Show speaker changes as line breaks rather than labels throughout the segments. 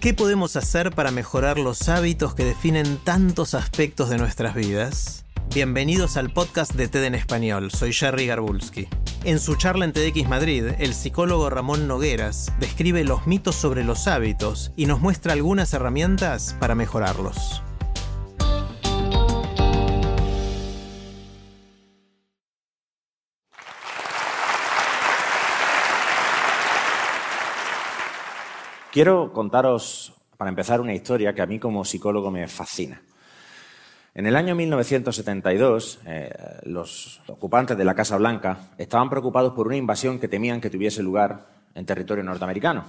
¿Qué podemos hacer para mejorar los hábitos que definen tantos aspectos de nuestras vidas? Bienvenidos al podcast de TED en español, soy Jerry Garbulski. En su charla en TEDx Madrid, el psicólogo Ramón Nogueras describe los mitos sobre los hábitos y nos muestra algunas herramientas para mejorarlos.
Quiero contaros, para empezar, una historia que a mí como psicólogo me fascina. En el año 1972, eh, los ocupantes de la Casa Blanca estaban preocupados por una invasión que temían que tuviese lugar en territorio norteamericano.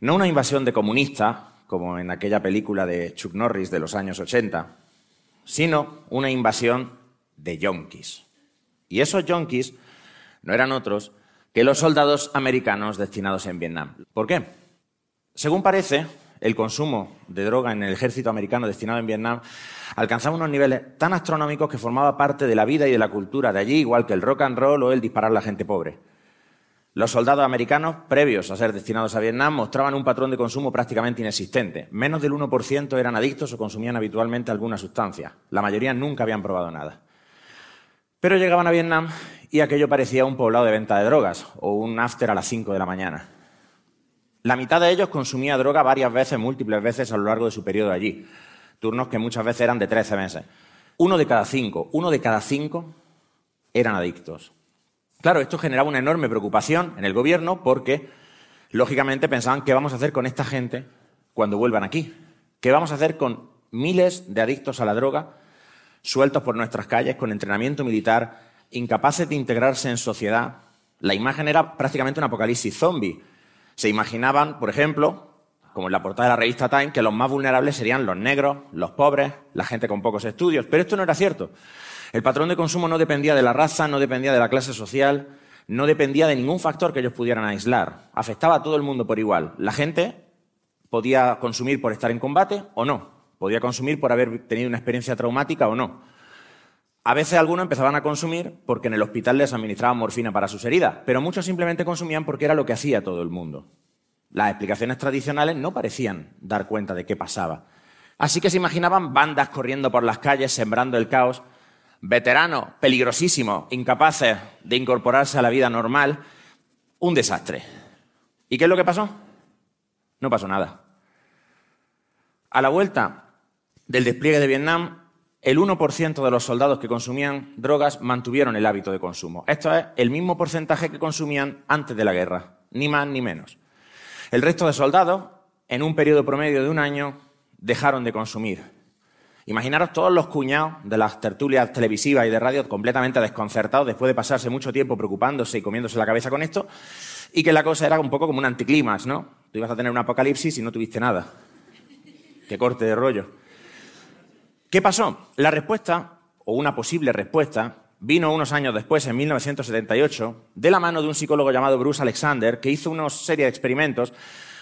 No una invasión de comunistas, como en aquella película de Chuck Norris de los años 80, sino una invasión de yonkis. Y esos yonkis no eran otros que los soldados americanos destinados en Vietnam. ¿Por qué? Según parece, el consumo de droga en el ejército americano destinado en Vietnam alcanzaba unos niveles tan astronómicos que formaba parte de la vida y de la cultura de allí, igual que el rock and roll o el disparar a la gente pobre. Los soldados americanos, previos a ser destinados a Vietnam, mostraban un patrón de consumo prácticamente inexistente. Menos del 1% eran adictos o consumían habitualmente alguna sustancia. La mayoría nunca habían probado nada. Pero llegaban a Vietnam y aquello parecía un poblado de venta de drogas o un after a las 5 de la mañana. La mitad de ellos consumía droga varias veces, múltiples veces a lo largo de su periodo allí. Turnos que muchas veces eran de 13 meses. Uno de cada cinco, uno de cada cinco eran adictos. Claro, esto generaba una enorme preocupación en el gobierno porque, lógicamente, pensaban qué vamos a hacer con esta gente cuando vuelvan aquí. ¿Qué vamos a hacer con miles de adictos a la droga sueltos por nuestras calles, con entrenamiento militar, incapaces de integrarse en sociedad? La imagen era prácticamente un apocalipsis zombie se imaginaban, por ejemplo, como en la portada de la revista Time, que los más vulnerables serían los negros, los pobres, la gente con pocos estudios. Pero esto no era cierto. El patrón de consumo no dependía de la raza, no dependía de la clase social, no dependía de ningún factor que ellos pudieran aislar. Afectaba a todo el mundo por igual. La gente podía consumir por estar en combate o no. Podía consumir por haber tenido una experiencia traumática o no. A veces algunos empezaban a consumir porque en el hospital les administraban morfina para sus heridas, pero muchos simplemente consumían porque era lo que hacía todo el mundo. Las explicaciones tradicionales no parecían dar cuenta de qué pasaba. Así que se imaginaban bandas corriendo por las calles, sembrando el caos, veteranos peligrosísimos, incapaces de incorporarse a la vida normal, un desastre. ¿Y qué es lo que pasó? No pasó nada. A la vuelta del despliegue de Vietnam, el 1% de los soldados que consumían drogas mantuvieron el hábito de consumo. Esto es el mismo porcentaje que consumían antes de la guerra, ni más ni menos. El resto de soldados, en un periodo promedio de un año, dejaron de consumir. Imaginaros todos los cuñados de las tertulias televisivas y de radio completamente desconcertados después de pasarse mucho tiempo preocupándose y comiéndose la cabeza con esto, y que la cosa era un poco como un anticlimax, ¿no? Tú ibas a tener un apocalipsis y no tuviste nada. Qué corte de rollo. ¿Qué pasó? La respuesta, o una posible respuesta, vino unos años después, en 1978, de la mano de un psicólogo llamado Bruce Alexander, que hizo una serie de experimentos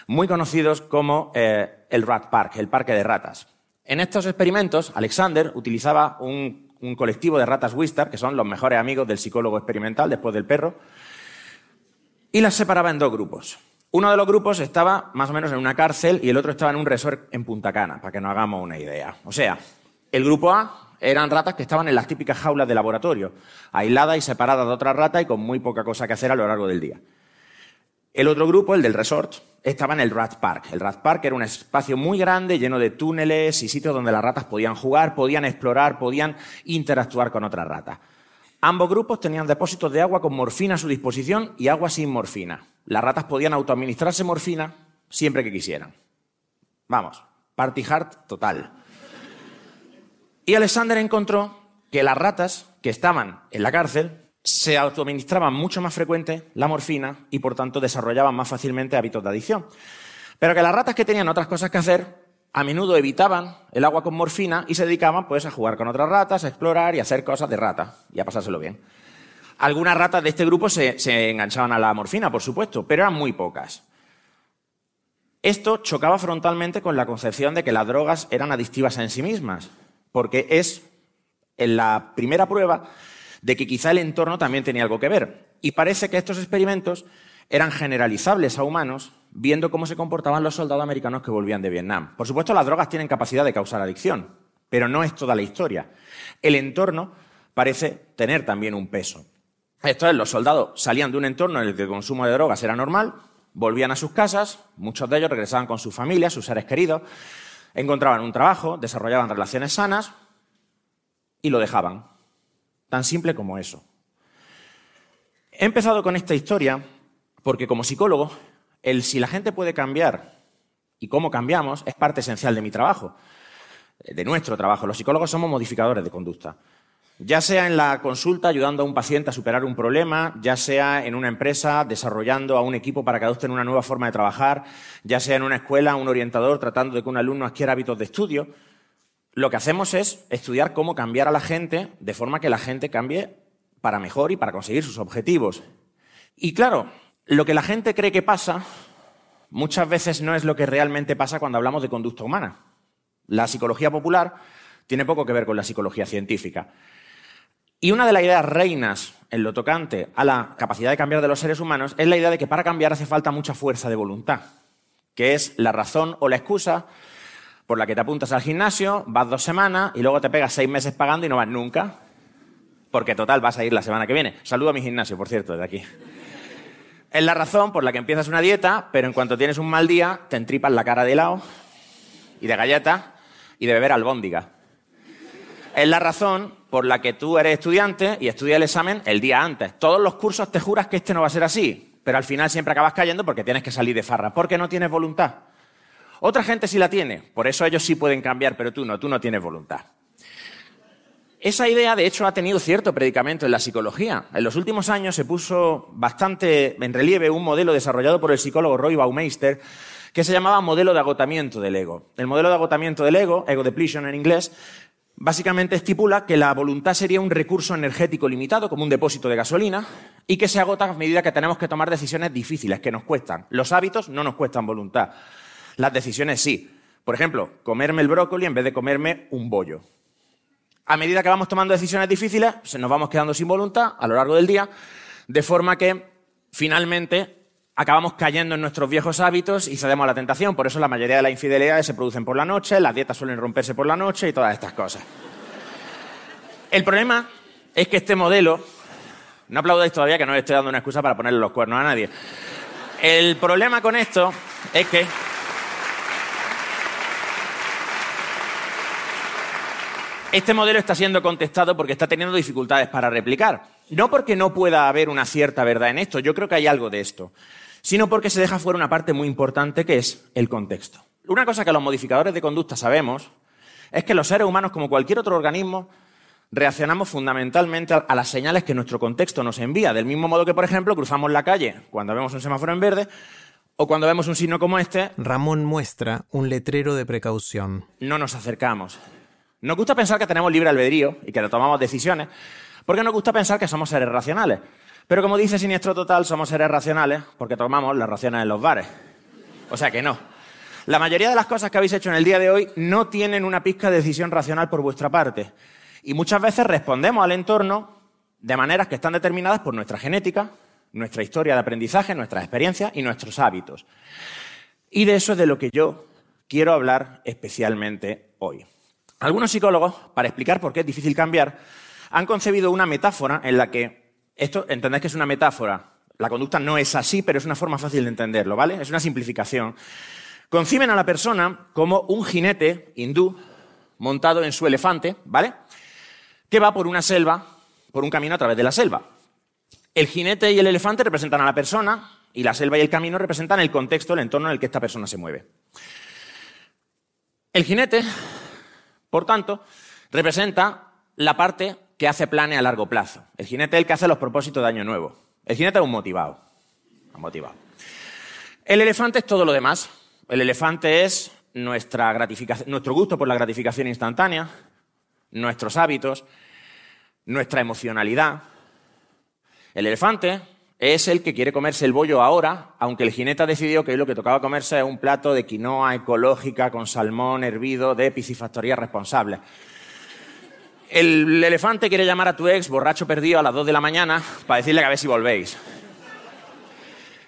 muy conocidos como eh, el Rat Park, el parque de ratas. En estos experimentos, Alexander utilizaba un, un colectivo de ratas Wistar, que son los mejores amigos del psicólogo experimental después del perro, y las separaba en dos grupos. Uno de los grupos estaba más o menos en una cárcel y el otro estaba en un resort en Punta Cana, para que nos hagamos una idea. O sea, el grupo A eran ratas que estaban en las típicas jaulas de laboratorio, aisladas y separadas de otras ratas y con muy poca cosa que hacer a lo largo del día. El otro grupo, el del resort, estaba en el Rat Park. El Rat Park era un espacio muy grande, lleno de túneles y sitios donde las ratas podían jugar, podían explorar, podían interactuar con otras ratas. Ambos grupos tenían depósitos de agua con morfina a su disposición y agua sin morfina. Las ratas podían autoadministrarse morfina siempre que quisieran. Vamos, party hard total. Y Alexander encontró que las ratas que estaban en la cárcel se autoadministraban mucho más frecuente la morfina y por tanto desarrollaban más fácilmente hábitos de adicción. Pero que las ratas que tenían otras cosas que hacer a menudo evitaban el agua con morfina y se dedicaban pues a jugar con otras ratas, a explorar y a hacer cosas de rata y a pasárselo bien. Algunas ratas de este grupo se, se enganchaban a la morfina, por supuesto, pero eran muy pocas. Esto chocaba frontalmente con la concepción de que las drogas eran adictivas en sí mismas, porque es en la primera prueba de que quizá el entorno también tenía algo que ver. Y parece que estos experimentos eran generalizables a humanos viendo cómo se comportaban los soldados americanos que volvían de Vietnam. Por supuesto, las drogas tienen capacidad de causar adicción, pero no es toda la historia. El entorno parece tener también un peso. Esto es, los soldados salían de un entorno en el que el consumo de drogas era normal, volvían a sus casas, muchos de ellos regresaban con sus familias, sus seres queridos, encontraban un trabajo, desarrollaban relaciones sanas y lo dejaban. Tan simple como eso. He empezado con esta historia porque como psicólogo, el si la gente puede cambiar y cómo cambiamos es parte esencial de mi trabajo, de nuestro trabajo. Los psicólogos somos modificadores de conducta. Ya sea en la consulta ayudando a un paciente a superar un problema, ya sea en una empresa desarrollando a un equipo para que adopten una nueva forma de trabajar, ya sea en una escuela un orientador tratando de que un alumno adquiera hábitos de estudio, lo que hacemos es estudiar cómo cambiar a la gente de forma que la gente cambie para mejor y para conseguir sus objetivos. Y claro, lo que la gente cree que pasa muchas veces no es lo que realmente pasa cuando hablamos de conducta humana. La psicología popular tiene poco que ver con la psicología científica. Y una de las ideas reinas en lo tocante a la capacidad de cambiar de los seres humanos es la idea de que para cambiar hace falta mucha fuerza de voluntad, que es la razón o la excusa por la que te apuntas al gimnasio, vas dos semanas y luego te pegas seis meses pagando y no vas nunca, porque total vas a ir la semana que viene. Saludo a mi gimnasio, por cierto, desde aquí. Es la razón por la que empiezas una dieta, pero en cuanto tienes un mal día, te entripas la cara de helado y de galleta y de beber albóndiga. Es la razón por la que tú eres estudiante y estudias el examen el día antes. Todos los cursos te juras que este no va a ser así, pero al final siempre acabas cayendo porque tienes que salir de farra, porque no tienes voluntad. Otra gente sí la tiene, por eso ellos sí pueden cambiar, pero tú no, tú no tienes voluntad. Esa idea, de hecho, ha tenido cierto predicamento en la psicología. En los últimos años se puso bastante en relieve un modelo desarrollado por el psicólogo Roy Baumeister que se llamaba modelo de agotamiento del ego. El modelo de agotamiento del ego, ego depletion en inglés, básicamente estipula que la voluntad sería un recurso energético limitado, como un depósito de gasolina, y que se agota a medida que tenemos que tomar decisiones difíciles, que nos cuestan. Los hábitos no nos cuestan voluntad. Las decisiones sí. Por ejemplo, comerme el brócoli en vez de comerme un bollo. A medida que vamos tomando decisiones difíciles, nos vamos quedando sin voluntad a lo largo del día, de forma que finalmente acabamos cayendo en nuestros viejos hábitos y cedemos a la tentación. Por eso la mayoría de las infidelidades se producen por la noche, las dietas suelen romperse por la noche y todas estas cosas. El problema es que este modelo, no aplaudáis todavía que no estoy dando una excusa para ponerle los cuernos a nadie. El problema con esto es que Este modelo está siendo contestado porque está teniendo dificultades para replicar. No porque no pueda haber una cierta verdad en esto, yo creo que hay algo de esto, sino porque se deja fuera una parte muy importante que es el contexto. Una cosa que los modificadores de conducta sabemos es que los seres humanos, como cualquier otro organismo, reaccionamos fundamentalmente a las señales que nuestro contexto nos envía, del mismo modo que, por ejemplo, cruzamos la calle cuando vemos un semáforo en verde o cuando vemos un signo como este.
Ramón muestra un letrero de precaución.
No nos acercamos. Nos gusta pensar que tenemos libre albedrío y que tomamos decisiones, porque nos gusta pensar que somos seres racionales. Pero como dice Siniestro Total, somos seres racionales porque tomamos las raciones en los bares. O sea que no. La mayoría de las cosas que habéis hecho en el día de hoy no tienen una pizca de decisión racional por vuestra parte. Y muchas veces respondemos al entorno de maneras que están determinadas por nuestra genética, nuestra historia de aprendizaje, nuestras experiencias y nuestros hábitos. Y de eso es de lo que yo quiero hablar especialmente hoy. Algunos psicólogos, para explicar por qué es difícil cambiar, han concebido una metáfora en la que, esto entendéis que es una metáfora, La conducta no es así, pero es una forma fácil de entenderlo, ¿vale? Es una simplificación. Conciben a la persona como un jinete hindú montado en su elefante, ¿vale? Que va por una selva, por un camino a través de la selva. El jinete y el elefante representan a la persona y la selva y el camino representan el contexto, el entorno en el que esta persona se mueve. El jinete, por tanto, representa la parte que hace planes a largo plazo. El jinete es el que hace los propósitos de año nuevo. El jinete es un motivado. Motivado. El elefante es todo lo demás. El elefante es nuestra gratificación, nuestro gusto por la gratificación instantánea, nuestros hábitos, nuestra emocionalidad. El elefante es el que quiere comerse el bollo ahora, aunque el jinete ha decidido que lo que tocaba comerse es un plato de quinoa ecológica con salmón hervido de piscifactoría responsable. El elefante quiere llamar a tu ex borracho perdido a las 2 de la mañana para decirle que a ver si volvéis.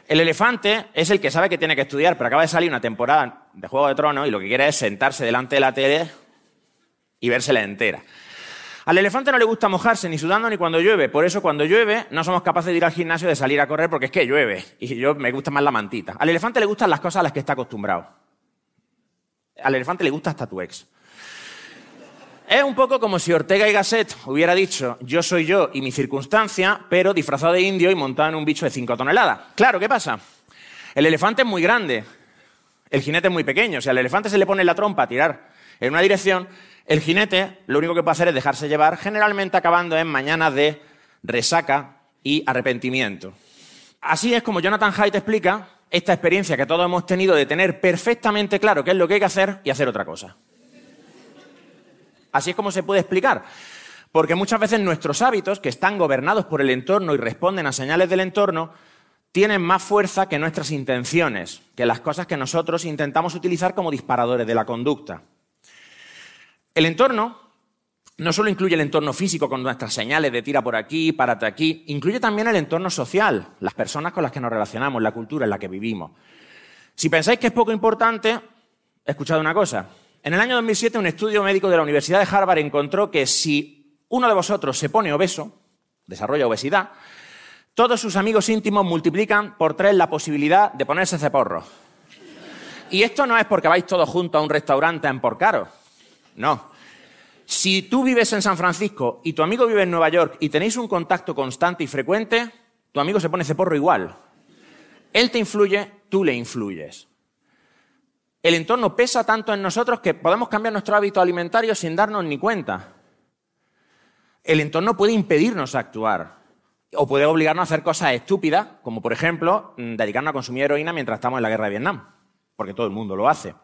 El elefante es el que sabe que tiene que estudiar, pero acaba de salir una temporada de Juego de Tronos y lo que quiere es sentarse delante de la tele y vérsela entera. Al elefante no le gusta mojarse ni sudando ni cuando llueve, por eso cuando llueve no somos capaces de ir al gimnasio de salir a correr porque es que llueve y yo me gusta más la mantita. Al elefante le gustan las cosas a las que está acostumbrado. Al elefante le gusta hasta tu ex. Es un poco como si Ortega y Gasset hubiera dicho yo soy yo y mi circunstancia, pero disfrazado de indio y montado en un bicho de 5 toneladas. Claro, ¿qué pasa? El elefante es muy grande, el jinete es muy pequeño. Si al elefante se le pone la trompa a tirar en una dirección, el jinete lo único que puede hacer es dejarse llevar, generalmente acabando en mañanas de resaca y arrepentimiento. Así es como Jonathan Haidt explica esta experiencia que todos hemos tenido de tener perfectamente claro qué es lo que hay que hacer y hacer otra cosa. Así es como se puede explicar. Porque muchas veces nuestros hábitos, que están gobernados por el entorno y responden a señales del entorno, tienen más fuerza que nuestras intenciones, que las cosas que nosotros intentamos utilizar como disparadores de la conducta. El entorno no solo incluye el entorno físico con nuestras señales de tira por aquí, párate aquí, incluye también el entorno social, las personas con las que nos relacionamos, la cultura en la que vivimos. Si pensáis que es poco importante, escuchad una cosa. En el año 2007 un estudio médico de la Universidad de Harvard encontró que si uno de vosotros se pone obeso, desarrolla obesidad, todos sus amigos íntimos multiplican por tres la posibilidad de ponerse ceporro. Y esto no es porque vais todos juntos a un restaurante en Porcaro. No. Si tú vives en San Francisco y tu amigo vive en Nueva York y tenéis un contacto constante y frecuente, tu amigo se pone ceporro igual. Él te influye, tú le influyes. El entorno pesa tanto en nosotros que podemos cambiar nuestro hábito alimentario sin darnos ni cuenta. El entorno puede impedirnos actuar o puede obligarnos a hacer cosas estúpidas, como por ejemplo mm, dedicarnos a consumir heroína mientras estamos en la guerra de Vietnam, porque todo el mundo lo hace.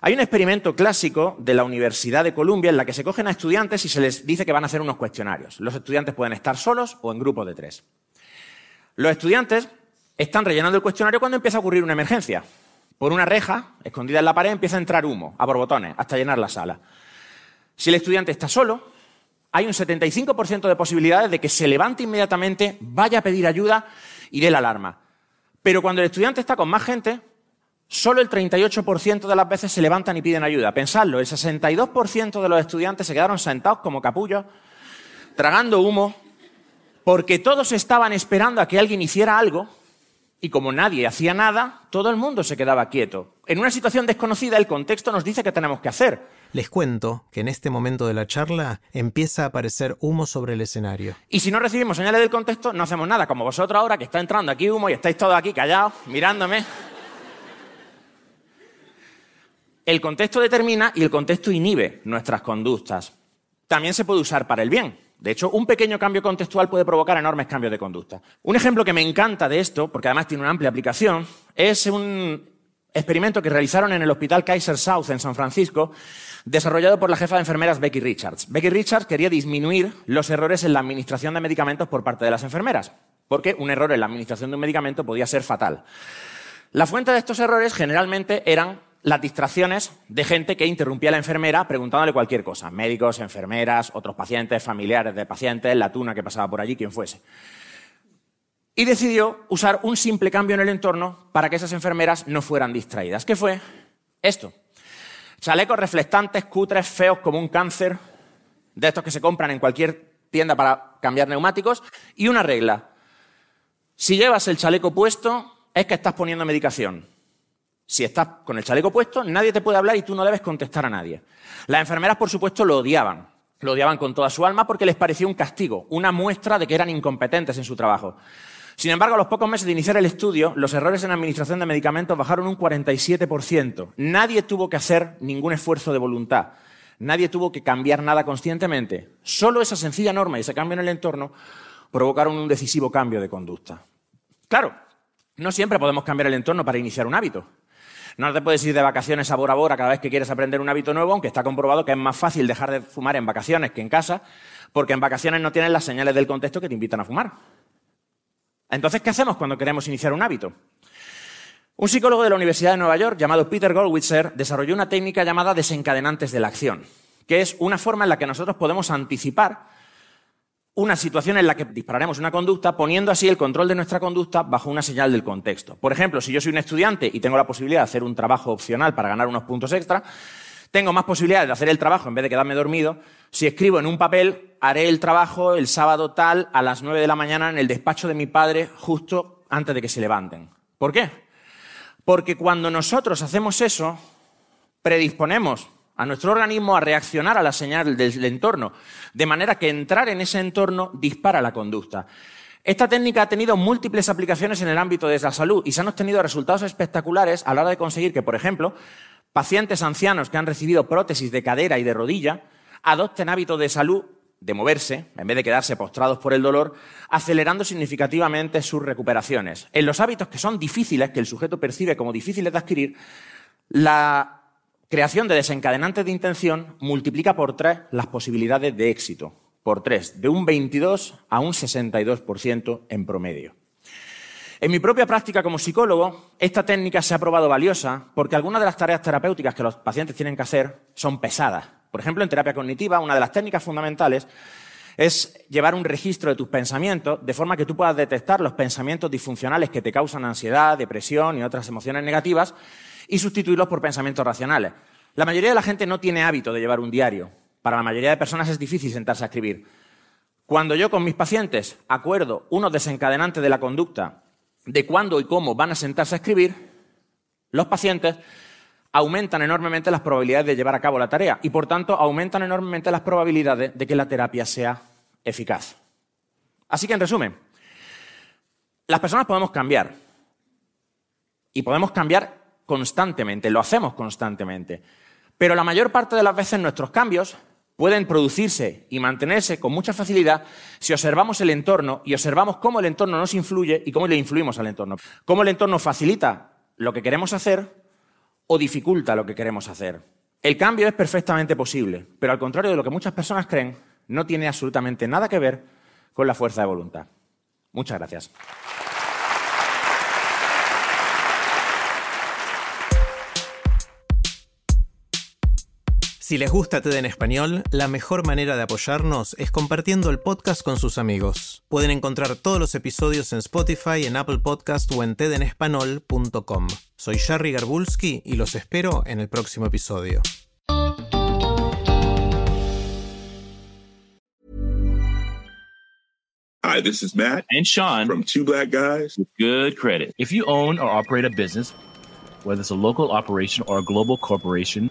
Hay un experimento clásico de la Universidad de Columbia en la que se cogen a estudiantes y se les dice que van a hacer unos cuestionarios. Los estudiantes pueden estar solos o en grupos de tres. Los estudiantes están rellenando el cuestionario cuando empieza a ocurrir una emergencia. Por una reja, escondida en la pared, empieza a entrar humo, a borbotones, hasta llenar la sala. Si el estudiante está solo, hay un 75% de posibilidades de que se levante inmediatamente, vaya a pedir ayuda y dé la alarma. Pero cuando el estudiante está con más gente, Solo el 38% de las veces se levantan y piden ayuda. Pensadlo, el 62% de los estudiantes se quedaron sentados como capullos, tragando humo, porque todos estaban esperando a que alguien hiciera algo y como nadie hacía nada, todo el mundo se quedaba quieto. En una situación desconocida, el contexto nos dice qué tenemos que hacer.
Les cuento que en este momento de la charla empieza a aparecer humo sobre el escenario.
Y si no recibimos señales del contexto, no hacemos nada, como vosotros ahora que está entrando aquí humo y estáis todos aquí callados, mirándome. El contexto determina y el contexto inhibe nuestras conductas. También se puede usar para el bien. De hecho, un pequeño cambio contextual puede provocar enormes cambios de conducta. Un ejemplo que me encanta de esto, porque además tiene una amplia aplicación, es un experimento que realizaron en el Hospital Kaiser South en San Francisco, desarrollado por la jefa de enfermeras Becky Richards. Becky Richards quería disminuir los errores en la administración de medicamentos por parte de las enfermeras, porque un error en la administración de un medicamento podía ser fatal. La fuente de estos errores generalmente eran las distracciones de gente que interrumpía a la enfermera preguntándole cualquier cosa. Médicos, enfermeras, otros pacientes, familiares de pacientes, la tuna que pasaba por allí, quien fuese. Y decidió usar un simple cambio en el entorno para que esas enfermeras no fueran distraídas. ¿Qué fue? Esto. Chalecos reflectantes, cutres, feos como un cáncer, de estos que se compran en cualquier tienda para cambiar neumáticos, y una regla. Si llevas el chaleco puesto, es que estás poniendo medicación. Si estás con el chaleco puesto, nadie te puede hablar y tú no debes contestar a nadie. Las enfermeras, por supuesto, lo odiaban. Lo odiaban con toda su alma porque les parecía un castigo, una muestra de que eran incompetentes en su trabajo. Sin embargo, a los pocos meses de iniciar el estudio, los errores en administración de medicamentos bajaron un 47%. Nadie tuvo que hacer ningún esfuerzo de voluntad. Nadie tuvo que cambiar nada conscientemente. Solo esa sencilla norma y ese cambio en el entorno provocaron un decisivo cambio de conducta. Claro, no siempre podemos cambiar el entorno para iniciar un hábito. No te puedes ir de vacaciones a Bora Bora cada vez que quieres aprender un hábito nuevo, aunque está comprobado que es más fácil dejar de fumar en vacaciones que en casa, porque en vacaciones no tienes las señales del contexto que te invitan a fumar. Entonces, ¿qué hacemos cuando queremos iniciar un hábito? Un psicólogo de la Universidad de Nueva York llamado Peter Goldwitzer desarrolló una técnica llamada desencadenantes de la acción, que es una forma en la que nosotros podemos anticipar una situación en la que dispararemos una conducta, poniendo así el control de nuestra conducta bajo una señal del contexto. Por ejemplo, si yo soy un estudiante y tengo la posibilidad de hacer un trabajo opcional para ganar unos puntos extra, tengo más posibilidades de hacer el trabajo en vez de quedarme dormido. Si escribo en un papel, haré el trabajo el sábado tal a las nueve de la mañana en el despacho de mi padre justo antes de que se levanten. ¿Por qué? Porque cuando nosotros hacemos eso, predisponemos a nuestro organismo a reaccionar a la señal del entorno, de manera que entrar en ese entorno dispara la conducta. Esta técnica ha tenido múltiples aplicaciones en el ámbito de la salud y se han obtenido resultados espectaculares a la hora de conseguir que, por ejemplo, pacientes ancianos que han recibido prótesis de cadera y de rodilla adopten hábitos de salud de moverse, en vez de quedarse postrados por el dolor, acelerando significativamente sus recuperaciones. En los hábitos que son difíciles, que el sujeto percibe como difíciles de adquirir, la creación de desencadenantes de intención multiplica por tres las posibilidades de éxito, por tres, de un 22 a un 62% en promedio. En mi propia práctica como psicólogo, esta técnica se ha probado valiosa porque algunas de las tareas terapéuticas que los pacientes tienen que hacer son pesadas. Por ejemplo, en terapia cognitiva, una de las técnicas fundamentales es llevar un registro de tus pensamientos de forma que tú puedas detectar los pensamientos disfuncionales que te causan ansiedad, depresión y otras emociones negativas y sustituirlos por pensamientos racionales. La mayoría de la gente no tiene hábito de llevar un diario. Para la mayoría de personas es difícil sentarse a escribir. Cuando yo con mis pacientes acuerdo unos desencadenantes de la conducta de cuándo y cómo van a sentarse a escribir, los pacientes aumentan enormemente las probabilidades de llevar a cabo la tarea y, por tanto, aumentan enormemente las probabilidades de que la terapia sea eficaz. Así que, en resumen, las personas podemos cambiar y podemos cambiar constantemente, lo hacemos constantemente, pero la mayor parte de las veces nuestros cambios pueden producirse y mantenerse con mucha facilidad si observamos el entorno y observamos cómo el entorno nos influye y cómo le influimos al entorno. Cómo el entorno facilita lo que queremos hacer o dificulta lo que queremos hacer. El cambio es perfectamente posible, pero al contrario de lo que muchas personas creen, no tiene absolutamente nada que ver con la fuerza de voluntad. Muchas gracias.
Si les gusta TED en español, la mejor manera de apoyarnos es compartiendo el podcast con sus amigos. Pueden encontrar todos los episodios en Spotify, en Apple Podcast o en tedenespanol.com. Soy Jerry Garbulski y los espero en el próximo episodio.
Hi, this is Matt
and Sean
from Two Black Guys
with Good Credit. If you own or operate a business, whether it's a local operation or a global corporation,